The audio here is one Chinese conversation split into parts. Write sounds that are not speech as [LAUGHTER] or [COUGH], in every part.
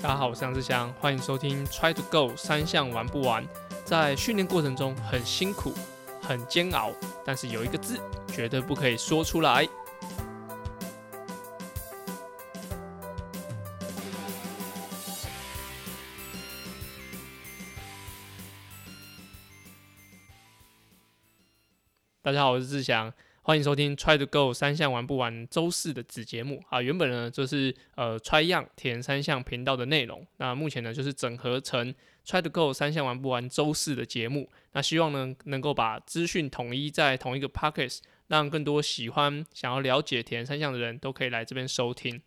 大家好，我是杨志祥，欢迎收听 Try to Go 三项玩不完。在训练过程中很辛苦、很煎熬，但是有一个字绝对不可以说出来。大家好，我是志祥。欢迎收听 Try to Go 三项玩不完周四的子节目。啊，原本呢就是呃 Try 样填三项频道的内容，那目前呢就是整合成 Try to Go 三项玩不完周四的节目，那希望呢能够把资讯统一在同一个 Pockets，让更多喜欢想要了解填三项的人都可以来这边收听。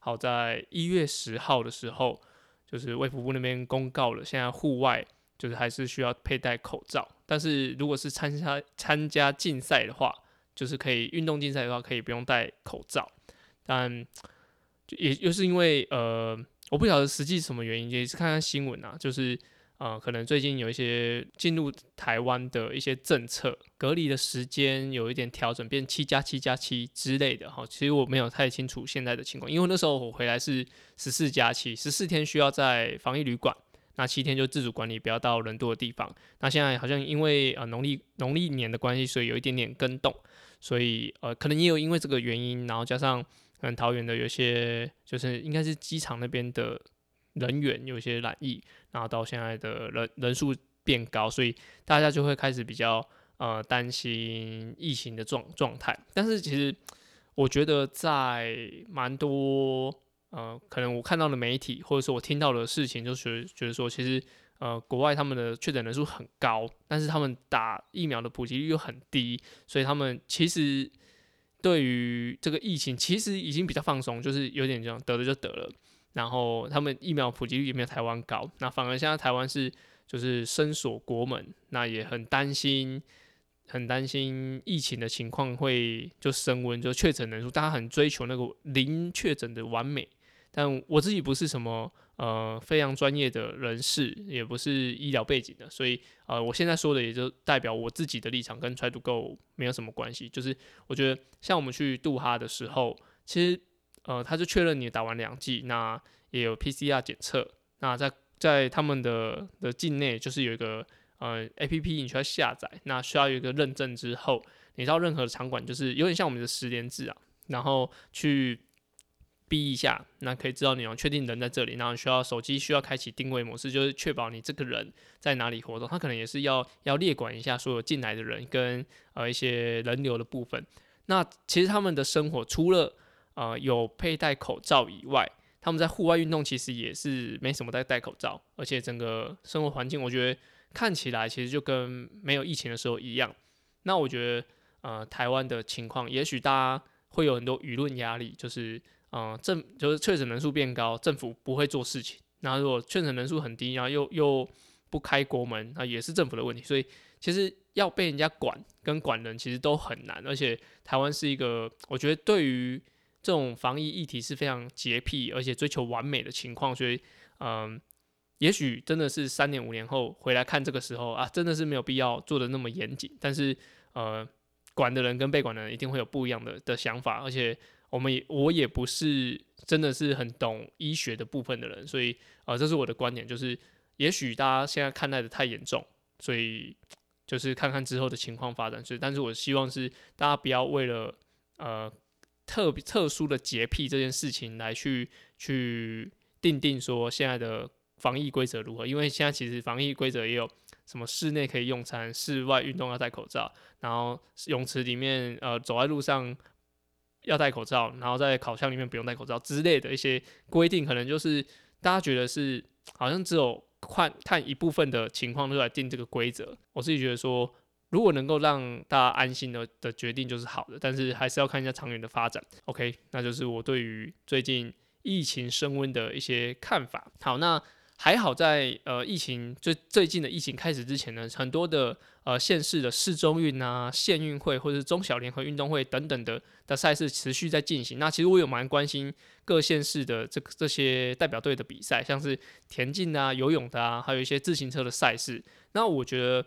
好，在一月十号的时候，就是卫福部那边公告了，现在户外就是还是需要佩戴口罩，但是如果是参加参加竞赛的话，就是可以运动竞赛的话，可以不用戴口罩，但也就是因为呃，我不晓得实际什么原因，也是看看新闻啊，就是呃，可能最近有一些进入台湾的一些政策，隔离的时间有一点调整，变七加七加七之类的哈。其实我没有太清楚现在的情况，因为那时候我回来是十四加七，十四天需要在防疫旅馆，那七天就自主管理，不要到人多的地方。那现在好像因为呃农历农历年的关系，所以有一点点跟动。所以，呃，可能也有因为这个原因，然后加上可能桃园的有些，就是应该是机场那边的人员有些染疫，然后到现在的人人数变高，所以大家就会开始比较呃担心疫情的状状态。但是其实我觉得在蛮多呃，可能我看到的媒体或者说我听到的事情，就觉觉得说其实。呃，国外他们的确诊人数很高，但是他们打疫苗的普及率又很低，所以他们其实对于这个疫情其实已经比较放松，就是有点这样得了就得了。然后他们疫苗普及率也没有台湾高，那反而现在台湾是就是深锁国门，那也很担心，很担心疫情的情况会就升温，就确诊人数，大家很追求那个零确诊的完美。但我自己不是什么呃非常专业的人士，也不是医疗背景的，所以呃我现在说的也就代表我自己的立场，跟 Try to Go 没有什么关系。就是我觉得像我们去杜哈的时候，其实呃他就确认你打完两剂，那也有 PCR 检测，那在在他们的的境内就是有一个呃 APP 你需要下载，那需要有一个认证之后，你到任何的场馆就是有点像我们的十连制啊，然后去。逼一下，那可以知道你要确定人在这里，然后需要手机需要开启定位模式，就是确保你这个人在哪里活动。他可能也是要要列管一下所有进来的人跟呃一些人流的部分。那其实他们的生活除了呃有佩戴口罩以外，他们在户外运动其实也是没什么在戴口罩，而且整个生活环境我觉得看起来其实就跟没有疫情的时候一样。那我觉得呃台湾的情况，也许大家会有很多舆论压力，就是。嗯，政就是确诊人数变高，政府不会做事情。那如果确诊人数很低，然后又又不开国门，那也是政府的问题。所以其实要被人家管跟管人，其实都很难。而且台湾是一个，我觉得对于这种防疫议题是非常洁癖，而且追求完美的情况。所以，嗯，也许真的是三年五年后回来看这个时候啊，真的是没有必要做的那么严谨。但是，呃，管的人跟被管的人一定会有不一样的的想法，而且。我们也我也不是真的是很懂医学的部分的人，所以呃，这是我的观点，就是也许大家现在看待的太严重，所以就是看看之后的情况发展。所以，但是我希望是大家不要为了呃特别特殊的洁癖这件事情来去去定定说现在的防疫规则如何，因为现在其实防疫规则也有什么室内可以用餐，室外运动要戴口罩，然后泳池里面呃走在路上。要戴口罩，然后在烤箱里面不用戴口罩之类的一些规定，可能就是大家觉得是好像只有看看一部分的情况就来定这个规则。我自己觉得说，如果能够让大家安心的的决定就是好的，但是还是要看一下长远的发展。OK，那就是我对于最近疫情升温的一些看法。好，那。还好在呃疫情最最近的疫情开始之前呢，很多的呃县市的市中运啊、县运会或者是中小联合运动会等等的的赛事持续在进行。那其实我有蛮关心各县市的这这些代表队的比赛，像是田径啊、游泳的啊，还有一些自行车的赛事。那我觉得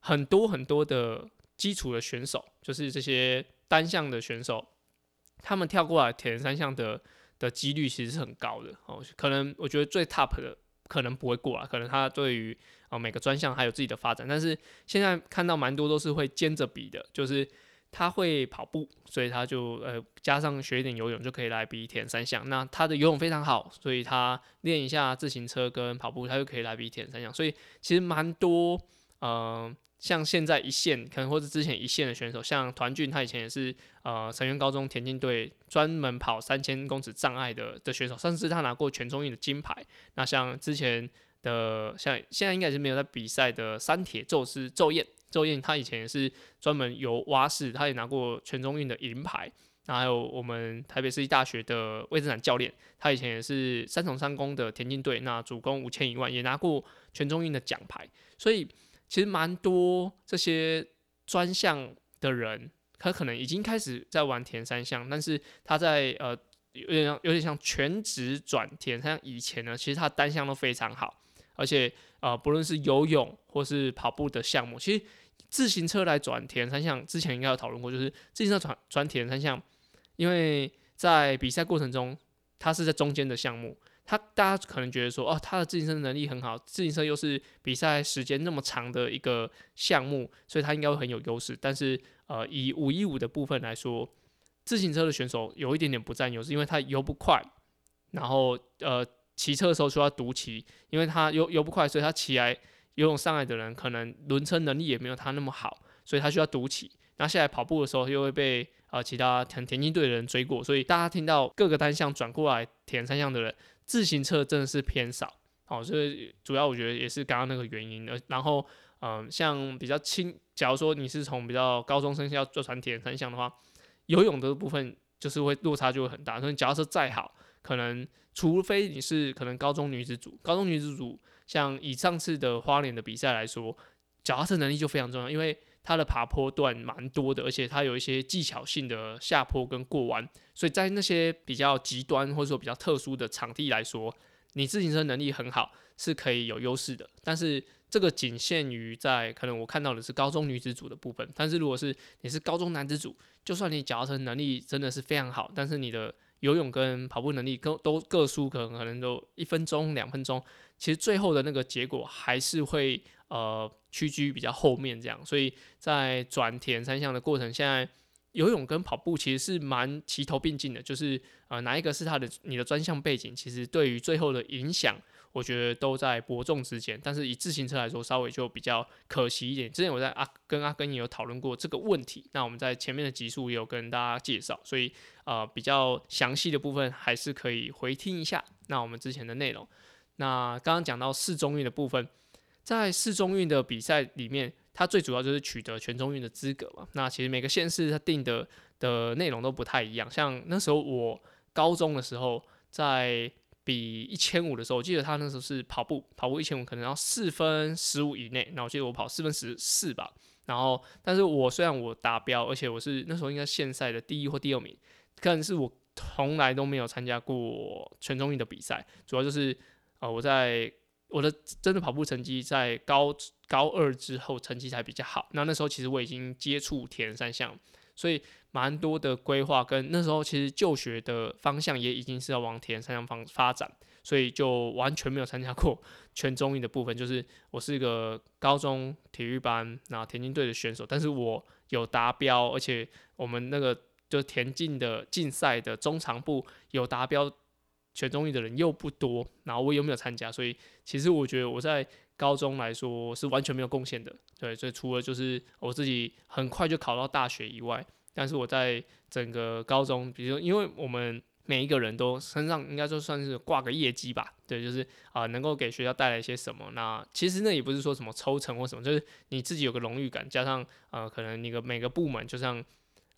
很多很多的基础的选手，就是这些单项的选手，他们跳过来铁人三项的的几率其实是很高的哦。可能我觉得最 top 的可能不会过啊，可能他对于啊每个专项还有自己的发展，但是现在看到蛮多都是会兼着比的，就是他会跑步，所以他就呃加上学一点游泳就可以来比田三项。那他的游泳非常好，所以他练一下自行车跟跑步，他就可以来比田三项。所以其实蛮多嗯。像现在一线，可能或者之前一线的选手，像团俊，他以前也是呃成员高中田径队专门跑三千公尺障碍的的选手，甚至他拿过全中运的金牌。那像之前的，像现在应该是没有在比赛的三铁宙斯宙燕，宙燕他以前也是专门游蛙式，他也拿过全中运的银牌。那还有我们台北市立大学的魏志展教练，他以前也是三重三公的田径队，那主攻五千一万也拿过全中运的奖牌，所以。其实蛮多这些专项的人，他可能已经开始在玩田三项，但是他在呃有点像有点像全职转田三项以前呢，其实他单项都非常好，而且呃不论是游泳或是跑步的项目，其实自行车来转田三项之前应该有讨论过，就是自行车转转田三项，因为在比赛过程中，它是在中间的项目。他大家可能觉得说，哦，他的自行车能力很好，自行车又是比赛时间那么长的一个项目，所以他应该会很有优势。但是，呃，以五一五的部分来说，自行车的选手有一点点不占优势，因为他游不快，然后，呃，骑车的时候需要独骑，因为他游游不快，所以他骑来游泳上来的人可能轮车能力也没有他那么好，所以他需要独骑。那下来跑步的时候又会被呃其他田田径队的人追过，所以大家听到各个单项转过来田三项的人。自行车真的是偏少，好，所以主要我觉得也是刚刚那个原因。而然后，嗯，像比较轻，假如说你是从比较高中生要做传铁三项的话，游泳的部分就是会落差就会很大。所以，假如说再好，可能除非你是可能高中女子组，高中女子组像以上次的花莲的比赛来说，脚踏车能力就非常重要，因为。它的爬坡段蛮多的，而且它有一些技巧性的下坡跟过弯，所以在那些比较极端或者说比较特殊的场地来说，你自行车能力很好是可以有优势的。但是这个仅限于在可能我看到的是高中女子组的部分，但是如果是你是高中男子组，就算你脚踏车能力真的是非常好，但是你的游泳跟跑步能力各都各输可能可能都一分钟两分钟，其实最后的那个结果还是会呃。屈居比较后面这样，所以在转田三项的过程，现在游泳跟跑步其实是蛮齐头并进的，就是呃哪一个是他的你的专项背景，其实对于最后的影响，我觉得都在伯仲之间。但是以自行车来说，稍微就比较可惜一点。之前我在阿跟阿根也有讨论过这个问题，那我们在前面的集数也有跟大家介绍，所以呃比较详细的部分还是可以回听一下。那我们之前的内容，那刚刚讲到四中运的部分。在市中运的比赛里面，它最主要就是取得全中运的资格嘛。那其实每个县市它定的的内容都不太一样。像那时候我高中的时候，在比一千五的时候，我记得他那时候是跑步，跑步一千五可能要四分十五以内。那我记得我跑四分十四吧。然后，但是我虽然我达标，而且我是那时候应该县赛的第一或第二名，但是我从来都没有参加过全中运的比赛。主要就是呃我在。我的真的跑步成绩在高高二之后成绩才比较好。那那时候其实我已经接触田三项，所以蛮多的规划跟那时候其实就学的方向也已经是要往田三项方发展，所以就完全没有参加过 [LAUGHS] 全中运的部分。就是我是一个高中体育班然后田径队的选手，但是我有达标，而且我们那个就田径的竞赛的中长部有达标。全中运的人又不多，然后我又没有参加，所以其实我觉得我在高中来说是完全没有贡献的。对，所以除了就是我自己很快就考到大学以外，但是我在整个高中，比如说因为我们每一个人都身上应该就算是挂个业绩吧，对，就是啊能够给学校带来一些什么。那其实那也不是说什么抽成或什么，就是你自己有个荣誉感，加上呃可能你个每个部门，就像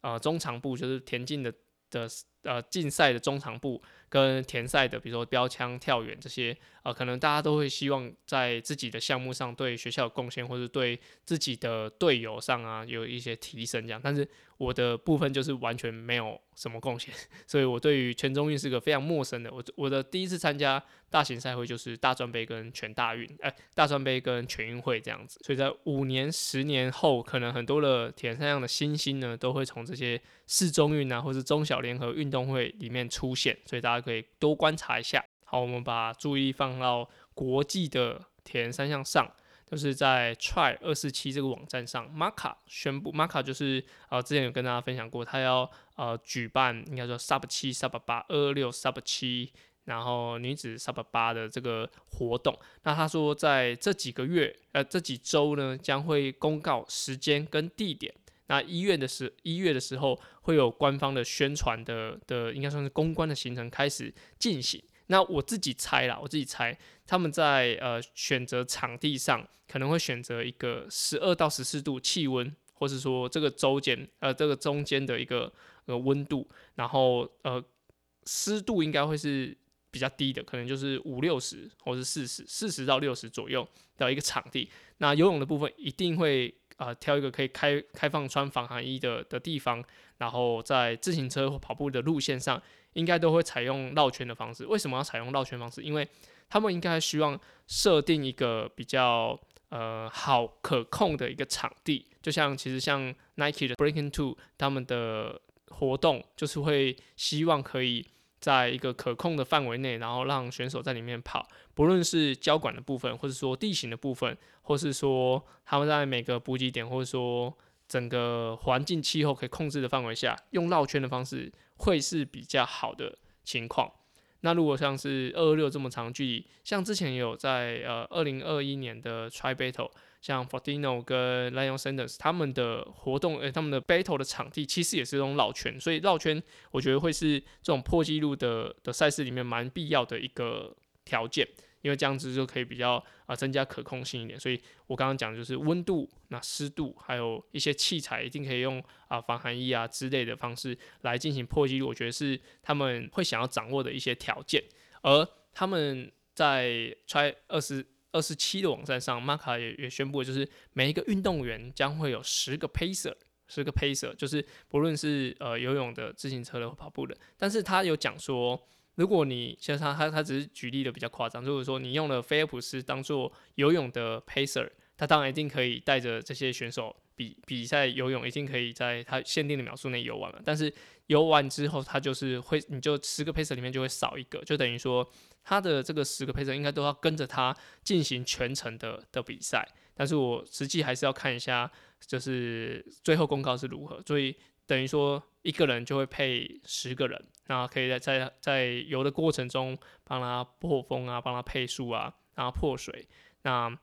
呃中长部就是田径的的呃竞赛的中长部。跟田赛的，比如说标枪、跳远这些，呃，可能大家都会希望在自己的项目上对学校有贡献，或者对自己的队友上啊有一些提升这样。但是我的部分就是完全没有什么贡献，[LAUGHS] 所以我对于全中运是个非常陌生的。我我的第一次参加大型赛会就是大专杯跟全大运，哎，大专杯跟全运会这样子。所以在五年、十年后，可能很多的田三项的新星呢，都会从这些市中运啊，或是中小联合运动会里面出现，所以大家可以多观察一下。好，我们把注意放到国际的铁人三项上。就是在 Try 二四七这个网站上，Maka 宣布，Maka 就是呃之前有跟大家分享过，他要呃举办应该说 Sub 七、Sub 八、二二六 Sub 七，然后女子 Sub 八的这个活动。那他说在这几个月呃这几周呢，将会公告时间跟地点。那一月的时一月的时候会有官方的宣传的的应该算是公关的行程开始进行。那我自己猜啦，我自己猜他们在呃选择场地上可能会选择一个十二到十四度气温，或是说这个周间呃这个中间的一个呃温度，然后呃湿度应该会是比较低的，可能就是五六十或是四十四十到六十左右的一个场地。那游泳的部分一定会啊挑一个可以开开放穿防寒衣的的地方，然后在自行车或跑步的路线上。应该都会采用绕圈的方式。为什么要采用绕圈方式？因为他们应该希望设定一个比较呃好可控的一个场地。就像其实像 Nike 的 Breaking Two 他们的活动，就是会希望可以在一个可控的范围内，然后让选手在里面跑。不论是交管的部分，或者说地形的部分，或是说他们在每个补给点，或者说整个环境气候可以控制的范围下，用绕圈的方式。会是比较好的情况。那如果像是二二六这么长距离，像之前有在呃二零二一年的 Tri Battle，像 Fortino 跟 Lion Sanders 他们的活动，呃他们的 Battle 的场地其实也是用绕圈，所以绕圈我觉得会是这种破纪录的的赛事里面蛮必要的一个条件。因为这样子就可以比较啊增加可控性一点，所以我刚刚讲就是温度、那湿度，还有一些器材，一定可以用啊防寒衣啊之类的方式来进行破纪录。我觉得是他们会想要掌握的一些条件。而他们在 try 二十二十七的网站上，马卡也也宣布，就是每一个运动员将会有十个 pacer，十个 pacer，就是不论是呃游泳的、自行车的、跑步的，但是他有讲说。如果你像他他他只是举例的比较夸张，如果说你用了菲尔普斯当做游泳的 pacer，他当然一定可以带着这些选手比比赛游泳，一定可以在他限定的秒数内游完了。但是游完之后，他就是会你就十个 pacer 里面就会少一个，就等于说他的这个十个 pacer 应该都要跟着他进行全程的的比赛。但是我实际还是要看一下，就是最后公告是如何，所以。等于说一个人就会配十个人，那可以在在在游的过程中帮他破风啊，帮他配速啊，然后破水。那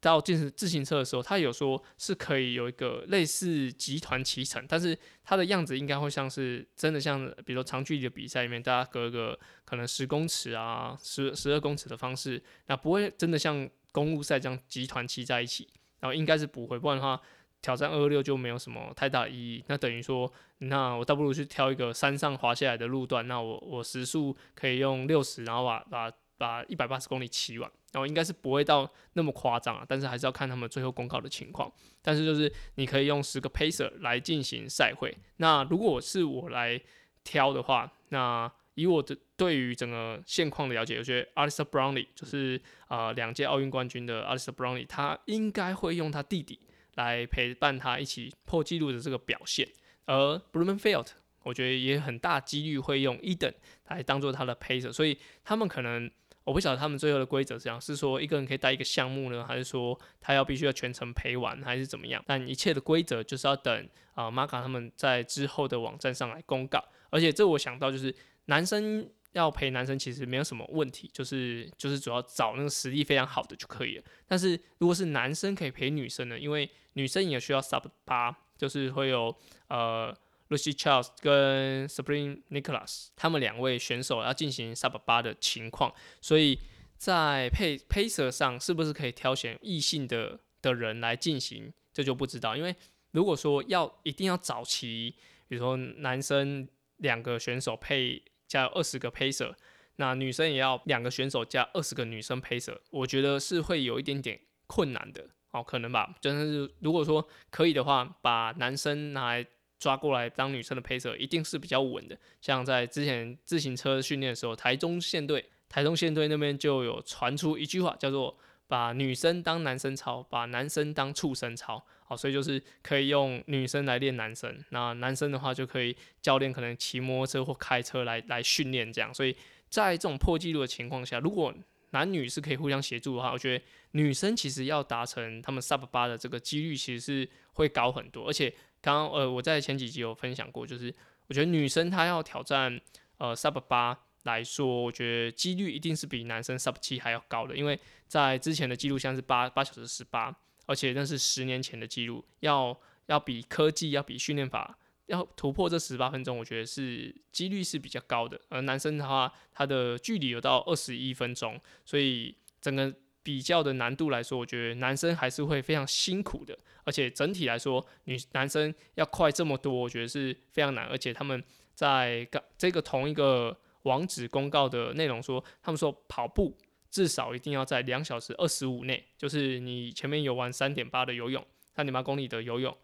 到进行自行车的时候，他有说是可以有一个类似集团骑乘，但是它的样子应该会像是真的像，比如说长距离的比赛里面，大家隔个可能十公尺啊，十十二公尺的方式，那不会真的像公路赛这样集团骑在一起，然后应该是不会，不然的话。挑战二二六就没有什么太大意义。那等于说，那我倒不如去挑一个山上滑下来的路段。那我我时速可以用六十，然后把把把一百八十公里骑完。然后应该是不会到那么夸张啊，但是还是要看他们最后公告的情况。但是就是你可以用十个 pacer 来进行赛会。那如果是我来挑的话，那以我的对于整个现况的了解，我觉得 Alistair Brownlee 就是啊两届奥运冠军的 Alistair Brownlee，他应该会用他弟弟。来陪伴他一起破纪录的这个表现，而 Blumenfeld 我觉得也很大几率会用 Eden 来当做他的陪着，所以他们可能我不晓得他们最后的规则是这样，是说一个人可以带一个项目呢，还是说他要必须要全程陪完，还是怎么样？但一切的规则就是要等啊 Marka 他们在之后的网站上来公告，而且这我想到就是男生。要陪男生其实没有什么问题，就是就是主要找那个实力非常好的就可以了。但是如果是男生可以陪女生呢？因为女生也需要 sub 八，就是会有呃 Lucy Charles 跟 Spring Nicholas 他们两位选手要进行 sub 八的情况，所以在配 pacer 上是不是可以挑选异性的的人来进行，这就不知道。因为如果说要一定要找齐，比如说男生两个选手配。加二十个 pacer，那女生也要两个选手加二十个女生 pacer，我觉得是会有一点点困难的哦，可能吧。真的是如果说可以的话，把男生拿来抓过来当女生的 pacer，一定是比较稳的。像在之前自行车训练的时候，台中县队，台中县队那边就有传出一句话，叫做把女生当男生操，把男生当畜生操。好，所以就是可以用女生来练男生，那男生的话就可以教练可能骑摩托车或开车来来训练这样。所以在这种破纪录的情况下，如果男女是可以互相协助的话，我觉得女生其实要达成他们 sub 八的这个几率其实是会高很多。而且刚刚呃我在前几集有分享过，就是我觉得女生她要挑战呃 sub 八来说，我觉得几率一定是比男生 sub 七还要高的，因为在之前的记录像是八八小时十八，而且那是十年前的记录，要要比科技要比训练法。要突破这十八分钟，我觉得是几率是比较高的。而男生的话，他的距离有到二十一分钟，所以整个比较的难度来说，我觉得男生还是会非常辛苦的。而且整体来说，女男生要快这么多，我觉得是非常难。而且他们在这个同一个网址公告的内容说，他们说跑步至少一定要在两小时二十五内，就是你前面游玩三点八的游泳，三点八公里的游泳。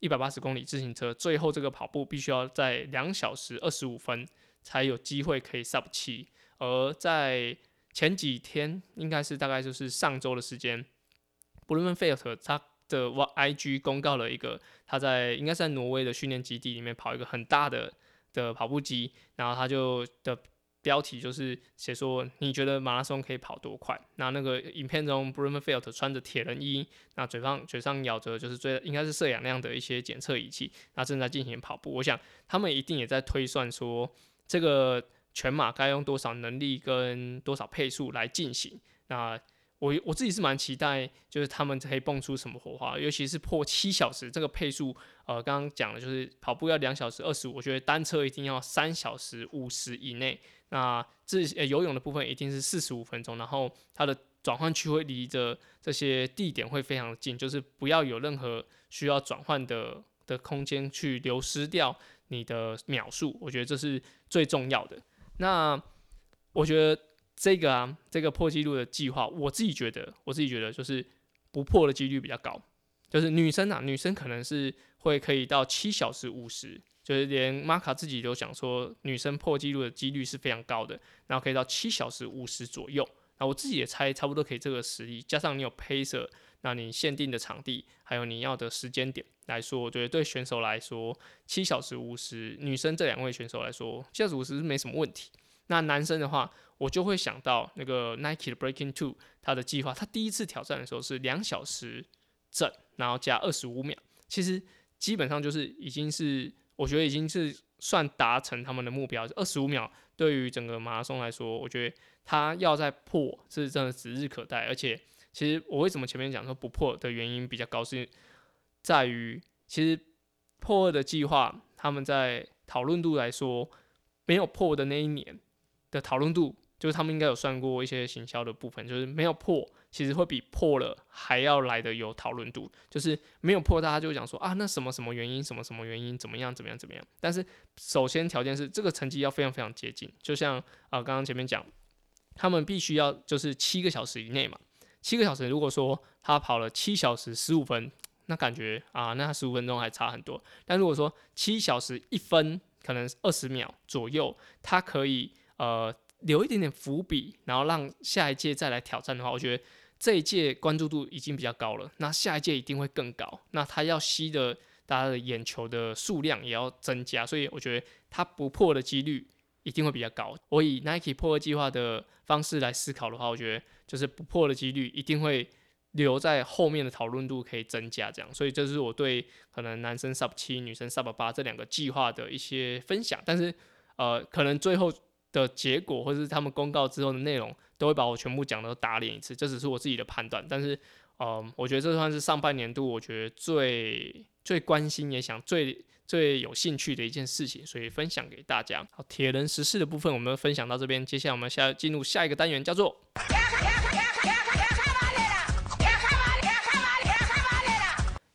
一百八十公里自行车，最后这个跑步必须要在两小时二十五分才有机会可以 sub 七。而在前几天，应该是大概就是上周的时间 b r u n f e l t 他的 YIG 公告了一个他在应该是在挪威的训练基地里面跑一个很大的的跑步机，然后他就的。标题就是写说你觉得马拉松可以跑多快？那那个影片中 b r u n f e l t 穿着铁人衣，那嘴上嘴上咬着就是最应该是摄氧量的一些检测仪器，那正在进行跑步。我想他们一定也在推算说这个全马该用多少能力跟多少配速来进行。那我我自己是蛮期待，就是他们可以蹦出什么火花，尤其是破七小时这个配速。呃，刚刚讲的就是跑步要两小时二十五，我觉得单车一定要三小时五十以内。那这游泳的部分一定是四十五分钟，然后它的转换区会离着这些地点会非常近，就是不要有任何需要转换的的空间去流失掉你的秒数，我觉得这是最重要的。那我觉得这个啊，这个破纪录的计划，我自己觉得，我自己觉得就是不破的几率比较高，就是女生啊，女生可能是会可以到七小时五十。就是连玛卡自己都想说，女生破纪录的几率是非常高的，然后可以到七小时五十左右。那我自己也猜差不多可以这个实力，加上你有 pacer，那你限定的场地，还有你要的时间点来说，我觉得对选手来说，七小时五十，女生这两位选手来说，七小时五十是没什么问题。那男生的话，我就会想到那个 Nike 的 Breaking Two，他的计划，他第一次挑战的时候是两小时整，然后加二十五秒，其实基本上就是已经是。我觉得已经是算达成他们的目标，二十五秒对于整个马拉松来说，我觉得他要再破是真的指日可待。而且，其实我为什么前面讲说不破的原因比较高，是在于其实破二的计划，他们在讨论度来说，没有破的那一年的讨论度。就是他们应该有算过一些行销的部分，就是没有破，其实会比破了还要来的有讨论度。就是没有破，大家就讲说啊，那什么什么原因，什么什么原因，怎么样，怎么样，怎么样。但是首先条件是这个成绩要非常非常接近，就像啊刚刚前面讲，他们必须要就是七个小时以内嘛。七个小时，如果说他跑了七小时十五分，那感觉啊，那十五分钟还差很多。但如果说七小时一分，可能二十秒左右，他可以呃。留一点点伏笔，然后让下一届再来挑战的话，我觉得这一届关注度已经比较高了，那下一届一定会更高。那他要吸的大家的眼球的数量也要增加，所以我觉得他不破的几率一定会比较高。我以 Nike 破二计划的方式来思考的话，我觉得就是不破的几率一定会留在后面的讨论度可以增加，这样。所以这是我对可能男生 Sub 七、女生 Sub 八这两个计划的一些分享。但是呃，可能最后。的结果，或者是他们公告之后的内容，都会把我全部讲的都打脸一次。这只是我自己的判断，但是，嗯，我觉得这算是上半年度我觉得最最关心也想最最有兴趣的一件事情，所以分享给大家。好，铁人实事的部分我们分享到这边，接下来我们下进入下一个单元，叫做。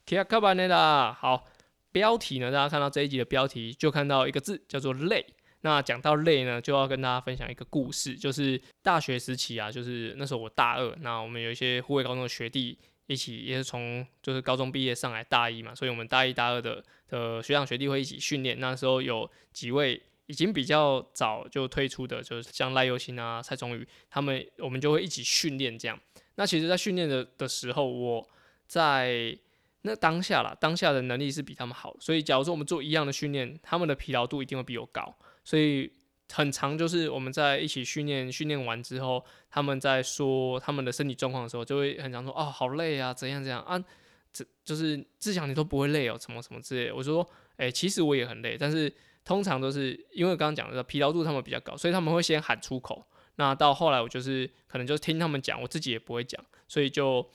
卡卡巴内拉，好，标题呢？大家看到这一集的标题，就看到一个字，叫做累。那讲到累呢，就要跟大家分享一个故事，就是大学时期啊，就是那时候我大二，那我们有一些护卫高中的学弟一起，也是从就是高中毕业上来大一嘛，所以我们大一、大二的的学长学弟会一起训练。那时候有几位已经比较早就退出的，就是像赖佑新啊、蔡崇宇他们，我们就会一起训练这样。那其实，在训练的的时候，我在那当下啦，当下的能力是比他们好，所以假如说我们做一样的训练，他们的疲劳度一定会比我高，所以很长就是我们在一起训练，训练完之后，他们在说他们的身体状况的时候，就会很常说哦，好累啊，怎样怎样啊，这就是志强你都不会累哦，什么什么之类。我说，哎，其实我也很累，但是通常都是因为刚刚讲的疲劳度他们比较高，所以他们会先喊出口。那到后来我就是可能就听他们讲，我自己也不会讲，所以就。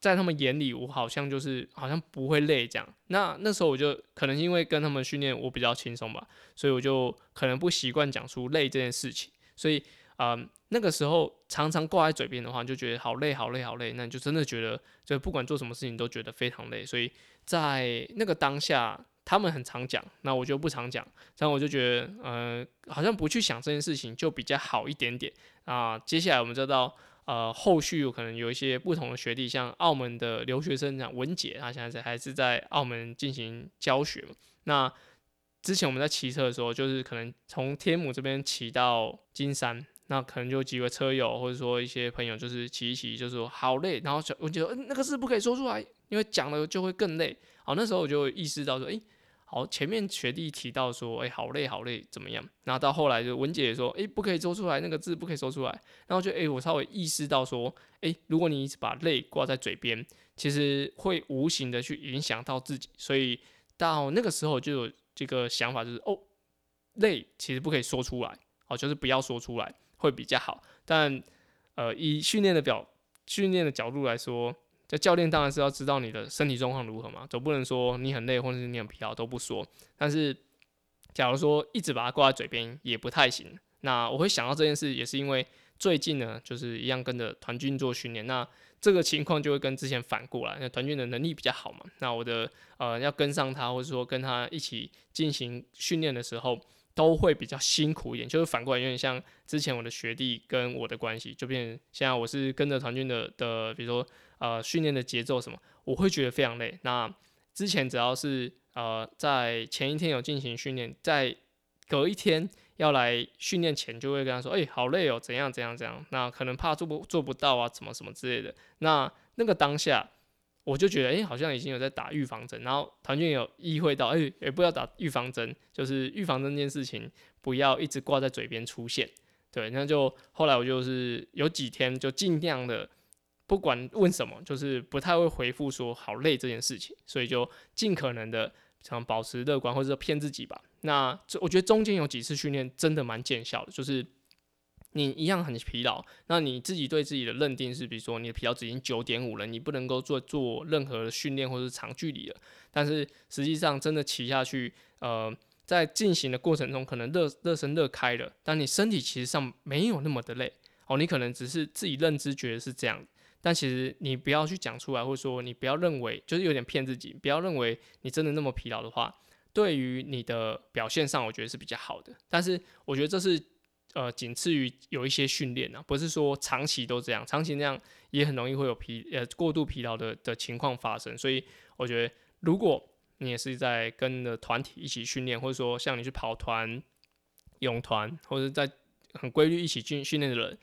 在他们眼里，我好像就是好像不会累这样。那那时候我就可能因为跟他们训练，我比较轻松吧，所以我就可能不习惯讲出累这件事情。所以啊，那个时候常常挂在嘴边的话，就觉得好累好累好累。那你就真的觉得，就不管做什么事情都觉得非常累。所以在那个当下，他们很常讲，那我就不常讲。然后我就觉得，呃，好像不去想这件事情就比较好一点点啊。接下来我们就到。呃，后续有可能有一些不同的学弟，像澳门的留学生讲文杰，他现在是还是在澳门进行教学嘛。那之前我们在骑车的时候，就是可能从天母这边骑到金山，那可能就几个车友或者说一些朋友，就是骑一骑，就说好累，然后小文杰说，嗯，那个字不可以说出来，因为讲了就会更累。好，那时候我就意识到说，诶。好，前面学弟提到说，哎，好累，好累，怎么样？然后到后来就文姐也说，哎，不可以说出来，那个字不可以说出来。然后就，哎，我稍微意识到说，哎，如果你一直把累挂在嘴边，其实会无形的去影响到自己。所以到那个时候就有这个想法，就是哦，累其实不可以说出来，哦，就是不要说出来会比较好。但呃，以训练的表训练的角度来说。这教练当然是要知道你的身体状况如何嘛，总不能说你很累或者是你很疲劳都不说。但是，假如说一直把它挂在嘴边也不太行。那我会想到这件事，也是因为最近呢，就是一样跟着团军做训练，那这个情况就会跟之前反过来。那团军的能力比较好嘛，那我的呃要跟上他，或者说跟他一起进行训练的时候。都会比较辛苦一点，就是反过来有点像之前我的学弟跟我的关系，就变现在我是跟着团军的的，比如说呃训练的节奏什么，我会觉得非常累。那之前只要是呃在前一天有进行训练，在隔一天要来训练前，就会跟他说，哎，好累哦，怎样怎样怎样，那可能怕做不做不到啊，什么什么之类的。那那个当下。我就觉得，哎，好像已经有在打预防针，然后团军有意会到，哎，也不要打预防针，就是预防针这件事情不要一直挂在嘴边出现，对，那就后来我就是有几天就尽量的，不管问什么，就是不太会回复说好累这件事情，所以就尽可能的想保持乐观或者说骗自己吧。那我觉得中间有几次训练真的蛮见效的，就是。你一样很疲劳，那你自己对自己的认定是，比如说你的疲劳值已经九点五了，你不能够做做任何的训练或者是长距离了。但是实际上真的骑下去，呃，在进行的过程中可能热热身热开了，但你身体其实上没有那么的累哦。你可能只是自己认知觉得是这样，但其实你不要去讲出来，或者说你不要认为就是有点骗自己，不要认为你真的那么疲劳的话，对于你的表现上我觉得是比较好的。但是我觉得这是。呃，仅次于有一些训练啊，不是说长期都这样，长期那样也很容易会有疲呃过度疲劳的的情况发生。所以我觉得，如果你也是在跟着团体一起训练，或者说像你去跑团、泳团，或者在很规律一起训训练的人，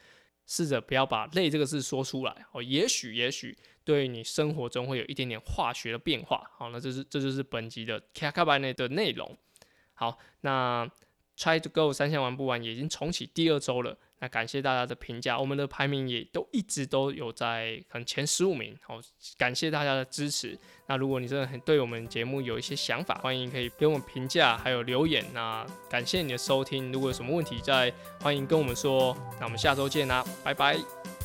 试着不要把累这个字说出来哦。也许也许对你生活中会有一点点化学的变化。好，那这是这就是本集的卡卡班内的内容。好，那。Try to go 三项玩不完已经重启第二周了，那感谢大家的评价，我们的排名也都一直都有在可能前十五名，好，感谢大家的支持。那如果你真的很对我们节目有一些想法，欢迎可以给我们评价还有留言。那感谢你的收听，如果有什么问题再欢迎跟我们说。那我们下周见啦，拜拜。